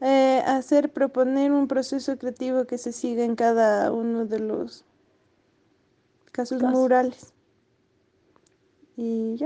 eh, hacer, proponer un proceso creativo que se siga en cada uno de los casos Caso. murales. Y ya.